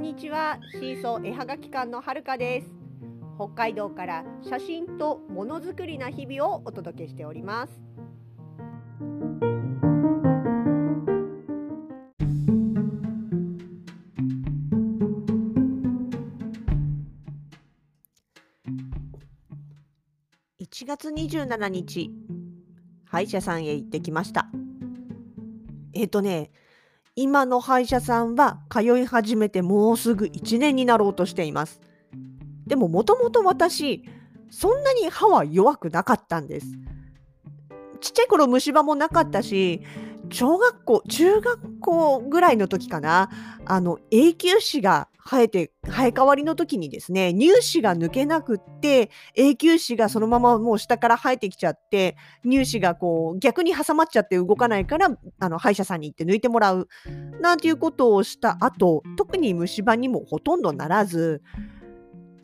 んにちは。シーソー絵はがき館のはるかです。北海道から写真とものづくりな日々をお届けしております。1月27日歯医者さんへ行ってきました。えっ、とね今の歯医者さんは通い始めてもうすぐ1年になろうとしています。でももともと私、そんなに歯は弱くなかったんです。ちっちゃい頃虫歯もなかったし、小学校、中学校ぐらいの時かな、あの、永久歯が生えて、生え変わりの時にですね、乳歯が抜けなくって、永久歯がそのままもう下から生えてきちゃって、乳歯がこう逆に挟まっちゃって動かないから、あの、歯医者さんに行って抜いてもらう、なんていうことをした後、特に虫歯にもほとんどならず、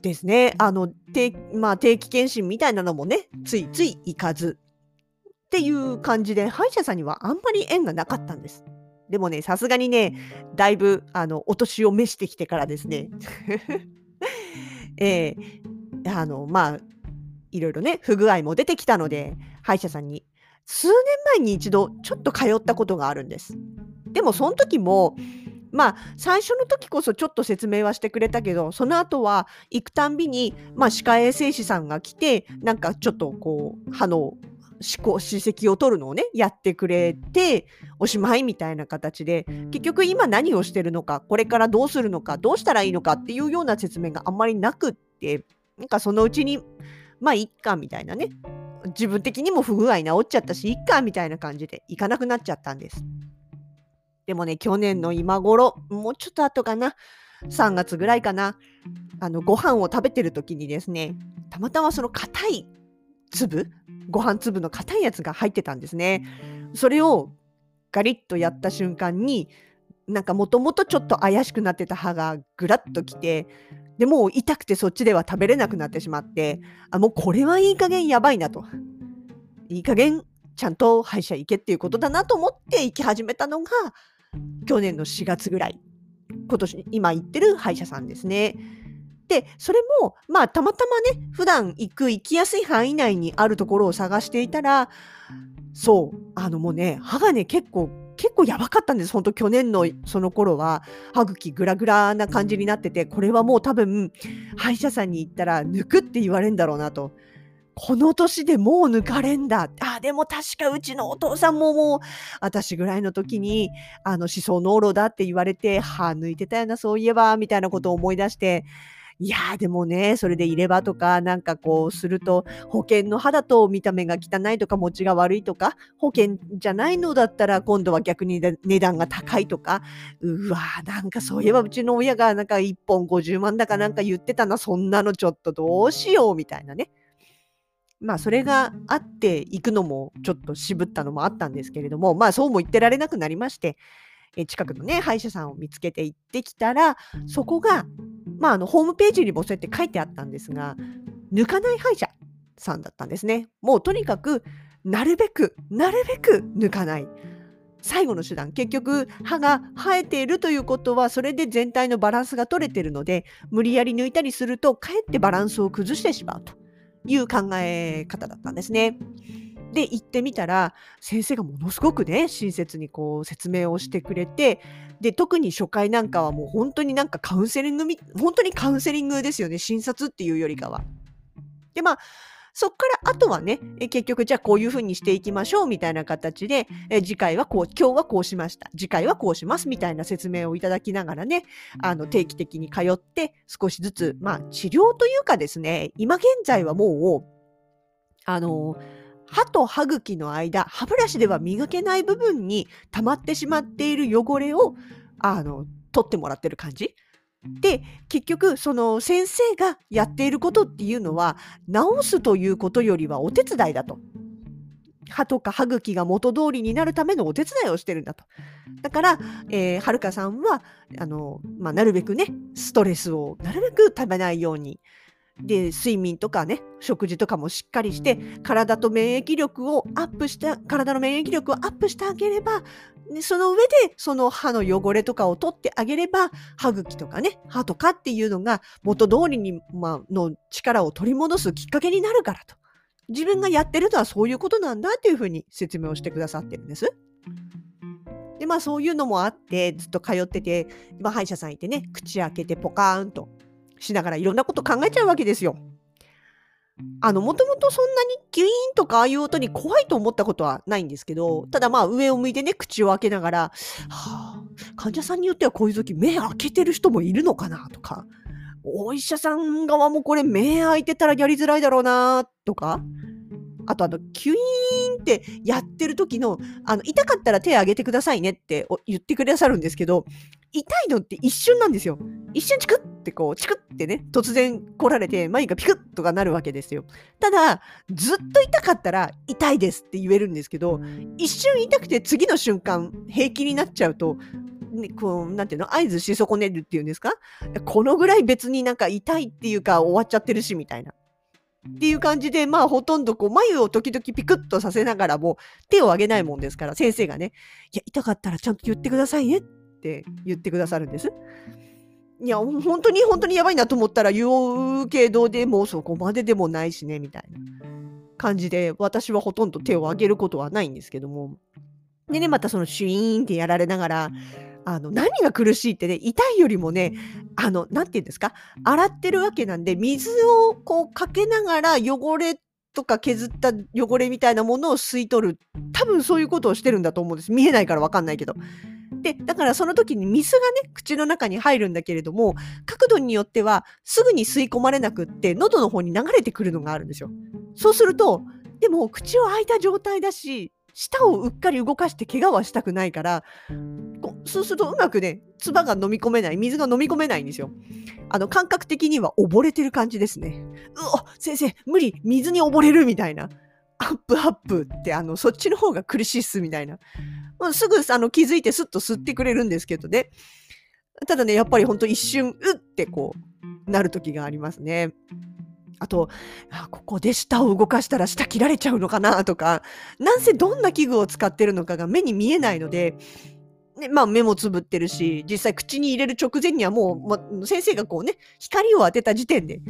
ですね、あの、定まあ、定期検診みたいなのもね、ついつい行かず、っていう感じで、歯医者さんにはあんまり縁がなかったんです。でもね、さすがにね、だいぶ、あの、お年を召してきてからですね、えー、あの、まあ、いろいろね、不具合も出てきたので、歯医者さんに、数年前に一度、ちょっと通ったことがあるんです。でも、その時も、まあ、最初の時こそちょっと説明はしてくれたけど、その後は行くたんびに、まあ、歯科衛生士さんが来て、なんかちょっとこう、歯の思考、歯石を取るのをね、やってくれて、おしまいみたいな形で、結局今何をしてるのか、これからどうするのか、どうしたらいいのかっていうような説明があんまりなくって、なんかそのうちに、まあ、いっかみたいなね、自分的にも不具合治っちゃったし、いっかみたいな感じで行かなくなっちゃったんです。でもね、去年の今頃、もうちょっと後かな、3月ぐらいかな、あの、ご飯を食べてる時にですね、たまたまその硬い粒？ご飯粒の硬いやつが入ってたんですね。それをガリッとやった瞬間になんかもともとちょっと怪しくなってた歯がぐらっときてでもう痛くてそっちでは食べれなくなってしまってあもうこれはいい加減やばいなといい加減ちゃんと歯医者行けっていうことだなと思って行き始めたのが去年の4月ぐらい今年今行ってる歯医者さんですね。で、それも、まあ、たまたまね、普段行く、行きやすい範囲内にあるところを探していたら、そう、あのもうね、歯がね、結構、結構やばかったんです。本当去年のその頃は、歯茎グラグラな感じになってて、これはもう多分、歯医者さんに行ったら、抜くって言われるんだろうなと。この年でもう抜かれんだ。あ、でも確かうちのお父さんももう、私ぐらいの時に、あの、思想濃炉だって言われて、歯抜いてたよな、そういえば、みたいなことを思い出して、いやーでもね、それで入れ歯とかなんかこうすると、保険の歯だと見た目が汚いとか持ちが悪いとか、保険じゃないのだったら今度は逆に値段が高いとか、うわーなんかそういえばうちの親がなんか1本50万だかなんか言ってたな、そんなのちょっとどうしようみたいなね。まあそれがあっていくのもちょっと渋ったのもあったんですけれども、まあそうも言ってられなくなりまして、え近くのね、歯医者さんを見つけて行ってきたら、そこがまあ、あのホームページにもそうやって書いてあったんですが、抜かない歯医者さんだったんですね。もうとにかく、なるべく、なるべく抜かない。最後の手段結局歯が生えているということはそれで全体のバランスが取れているので無理やり抜いたりするとかえってバランスを崩してしまうという考え方だったんですね。で行ってみたら先生がものすごくね親切にこう説明をしてくれてで特に初回なんかはもう本当になんかカウンセリングみ本当にカウンセリングですよね診察っていうよりかは。でまあそっからあとはね、結局じゃあこういうふうにしていきましょうみたいな形で、え次回はこう、今日はこうしました。次回はこうしますみたいな説明をいただきながらね、あの定期的に通って少しずつ、まあ治療というかですね、今現在はもう、あの歯と歯茎の間、歯ブラシでは磨けない部分に溜まってしまっている汚れを、あの、取ってもらってる感じ。で、結局、その先生がやっていることっていうのは、治すということよりはお手伝いだと。歯とか歯茎が元通りになるためのお手伝いをしてるんだと。だから、えー、はるかさんは、あの、まあ、なるべくね、ストレスをなるべく食べないように、で睡眠とかね食事とかもしっかりして体と免疫力をアップした体の免疫力をアップしてあげればでその上でその歯の汚れとかを取ってあげれば歯茎とかね歯とかっていうのが元通りに、まあの力を取り戻すきっかけになるからと自分がやってるのはそういうことなんだっていうふうに説明をしてくださってるんです。でまあそういうのもあってずっと通ってて今歯医者さん行ってね口開けてポカーンとしながらいろんなこと考えちゃうわけですよ。あの、もともとそんなにギュイーンとかああいう音に怖いと思ったことはないんですけど、ただまあ上を向いてね、口を開けながら、はあ、患者さんによってはこういう時目開けてる人もいるのかなとか、お医者さん側もこれ目開いてたらやりづらいだろうなとか、あとあの、キュイーンってやってる時の、あの、痛かったら手挙げてくださいねって言ってくださるんですけど、痛いのって一瞬なんですよ。一瞬チクってこう、チクってね、突然来られて、眉がピクッとかなるわけですよ。ただ、ずっと痛かったら痛いですって言えるんですけど、一瞬痛くて次の瞬間平気になっちゃうと、ね、こう、なんていうの合図し損ねるっていうんですか？このぐらい別になんか痛いっていうか終わっちゃってるしみたいな。っていう感じで、まあほとんどこう眉を時々ピクッとさせながらも手を挙げないもんですから、先生がね、いや、痛かったらちゃんと言ってくださいねって言ってくださるんです。いや、本当に本当にやばいなと思ったら言うけど、でもそこまででもないしね、みたいな感じで、私はほとんど手を挙げることはないんですけども。でね、またそのシュイーンってやられながら、あの、何が苦しいってね、痛いよりもね、あの、なんて言うんですか、洗ってるわけなんで、水をこうかけながら汚れとか削った汚れみたいなものを吸い取る。多分そういうことをしてるんだと思うんです。見えないからわかんないけど。で、だからその時に水がね、口の中に入るんだけれども、角度によってはすぐに吸い込まれなくって、喉の方に流れてくるのがあるんですよ。そうすると、でも口を開いた状態だし、舌をうっかり動かして怪我はしたくないから、そうするとうまくね、唾が飲み込めない、水が飲み込めないんですよ。あの、感覚的には溺れてる感じですね。うお先生、無理水に溺れるみたいな。アップアップって、あの、そっちの方が苦しいっすみたいな。まあ、すぐあの気づいてスッと吸ってくれるんですけどね。ただね、やっぱりほんと一瞬、うってこう、なる時がありますね。あと、あここで舌を動かしたら舌切られちゃうのかなとか、なんせどんな器具を使ってるのかが目に見えないので、ね、まあ目もつぶってるし、実際口に入れる直前にはもう、ま、先生がこうね、光を当てた時点で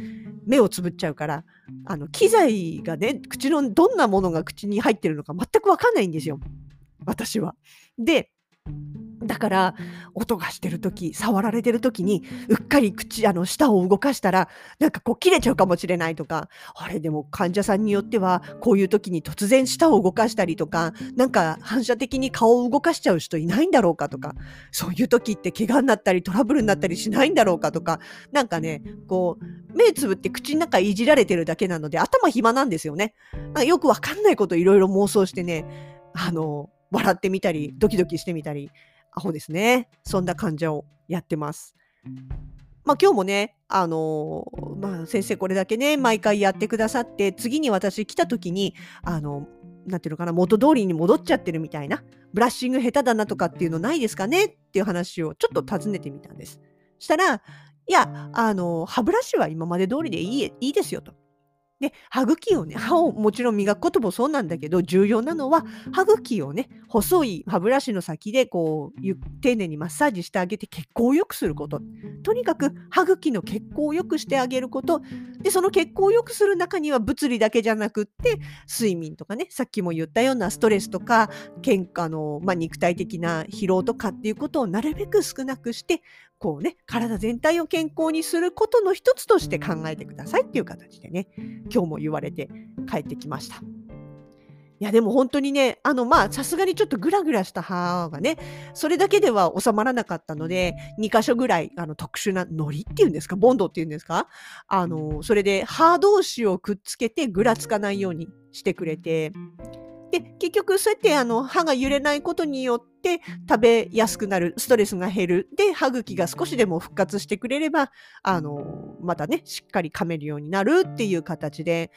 目をつぶっちゃうから、あの、機材がね、口のどんなものが口に入ってるのか全くわかんないんですよ。私は。で、だから、音がしてる時、触られてる時に、うっかり口、あの、舌を動かしたら、なんかこう切れちゃうかもしれないとか、あれでも患者さんによっては、こういう時に突然舌を動かしたりとか、なんか反射的に顔を動かしちゃう人いないんだろうかとか、そういう時って怪我になったりトラブルになったりしないんだろうかとか、なんかね、こう、目つぶって口の中いじられてるだけなので、頭暇なんですよね。よくわかんないこといろいろ妄想してね、あの、笑ってみたり、ドキドキしてみたり、アホですね。そんな患者をやってます。まあ今日もね、あのー、まあ先生これだけね、毎回やってくださって、次に私来た時に、あの、なんていうのかな、元通りに戻っちゃってるみたいな、ブラッシング下手だなとかっていうのないですかね？っていう話をちょっと尋ねてみたんです。したら、いや、あの、歯ブラシは今まで通りでいいいいですよと。で、歯茎をね、歯をもちろん磨くこともそうなんだけど、重要なのは、歯茎をね、細い歯ブラシの先で、こう、丁寧にマッサージしてあげて血行を良くすること。とにかく、歯茎の血行を良くしてあげること。で、その血行を良くする中には、物理だけじゃなくって、睡眠とかね、さっきも言ったようなストレスとか、喧嘩の、まあ、肉体的な疲労とかっていうことをなるべく少なくして、こうね、体全体を健康にすることの一つとして考えてくださいっていう形でね、今日も言われて帰ってきました。いやでも本当にね、あのまあさすがにちょっとグラグラした歯がね、それだけでは収まらなかったので、2箇所ぐらいあの特殊な糊っていうんですか、ボンドっていうんですか、あの、それで歯同士をくっつけてぐらつかないようにしてくれて、で、結局そうやってあの歯が揺れないことによって食べやすくなる、ストレスが減る。で、歯茎が少しでも復活してくれれば、あの、またね、しっかり噛めるようになるっていう形で、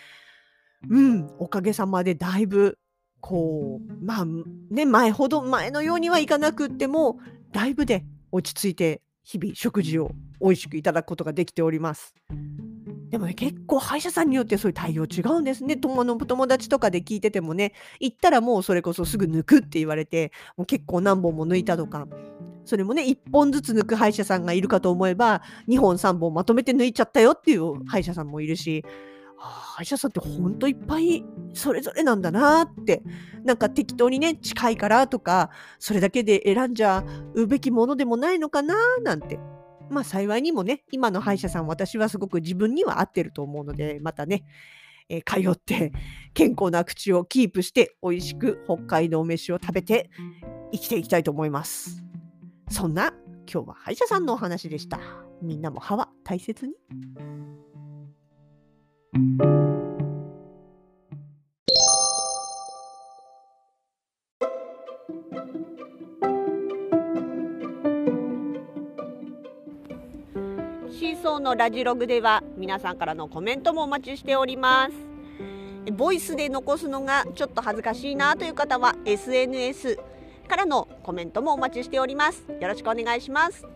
うん、おかげさまでだいぶ、こう、まあ、ね、前ほど、前のようにはいかなくっても、だいぶで落ち着いて、日々食事を美味しくいただくことができております。でもね、結構歯医者さんによってそういう対応違うんですね。友の友達とかで聞いててもね、行ったらもうそれこそすぐ抜くって言われて、もう結構何本も抜いたとか、それもね、1本ずつ抜く歯医者さんがいるかと思えば、2本3本まとめて抜いちゃったよっていう歯医者さんもいるし、歯医者さんってほんといっぱいそれぞれなんだなって。なんか適当にね近いからとかそれだけで選んじゃうべきものでもないのかななんて。まあ幸いにもね今の歯医者さん私はすごく自分には合ってると思うのでまたね、えー、通って健康な口をキープして美味しく北海道飯を食べて生きていきたいと思います。そんな今日は歯医者さんのお話でした。みんなも歯は大切にシーソーのラジログでは皆さんからのコメントもお待ちしております。ボイスで残すのがちょっと恥ずかしいなという方は SNS からのコメントもお待ちしております。よろしくお願いします。